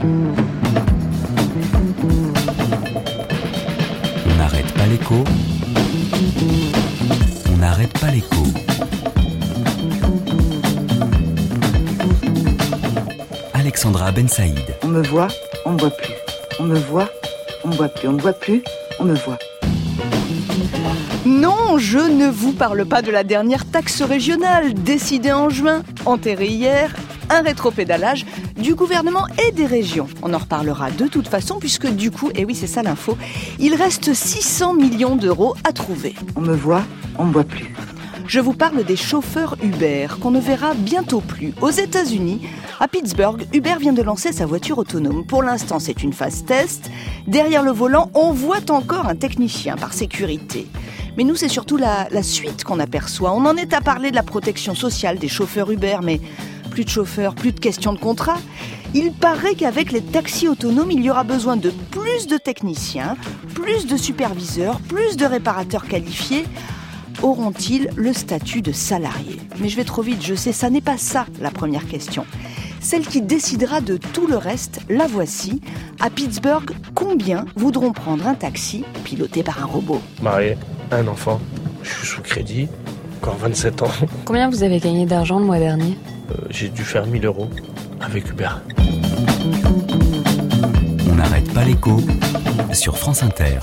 On n'arrête pas l'écho. On n'arrête pas l'écho. Alexandra Ben Saïd. On me voit, on me voit plus. On me voit, on me voit plus. On me voit plus, on me voit. Non, je ne vous parle pas de la dernière taxe régionale décidée en juin, enterrée hier, un rétropédalage du gouvernement et des régions. On en reparlera de toute façon puisque du coup, et oui c'est ça l'info, il reste 600 millions d'euros à trouver. On me voit, on me voit plus. Je vous parle des chauffeurs Uber qu'on ne verra bientôt plus. Aux États-Unis, à Pittsburgh, Uber vient de lancer sa voiture autonome. Pour l'instant, c'est une phase test. Derrière le volant, on voit encore un technicien par sécurité. Mais nous, c'est surtout la, la suite qu'on aperçoit. On en est à parler de la protection sociale des chauffeurs Uber, mais plus de chauffeurs, plus de questions de contrat. Il paraît qu'avec les taxis autonomes, il y aura besoin de plus de techniciens, plus de superviseurs, plus de réparateurs qualifiés auront-ils le statut de salarié? Mais je vais trop vite, je sais, ça n'est pas ça la première question. Celle qui décidera de tout le reste, la voici. À Pittsburgh, combien voudront prendre un taxi piloté par un robot? Marié, un enfant, je suis sous crédit, encore 27 ans. Combien vous avez gagné d'argent le mois dernier Euh, J'ai dû faire 1000 euros avec Uber. On n'arrête pas l'écho sur France Inter.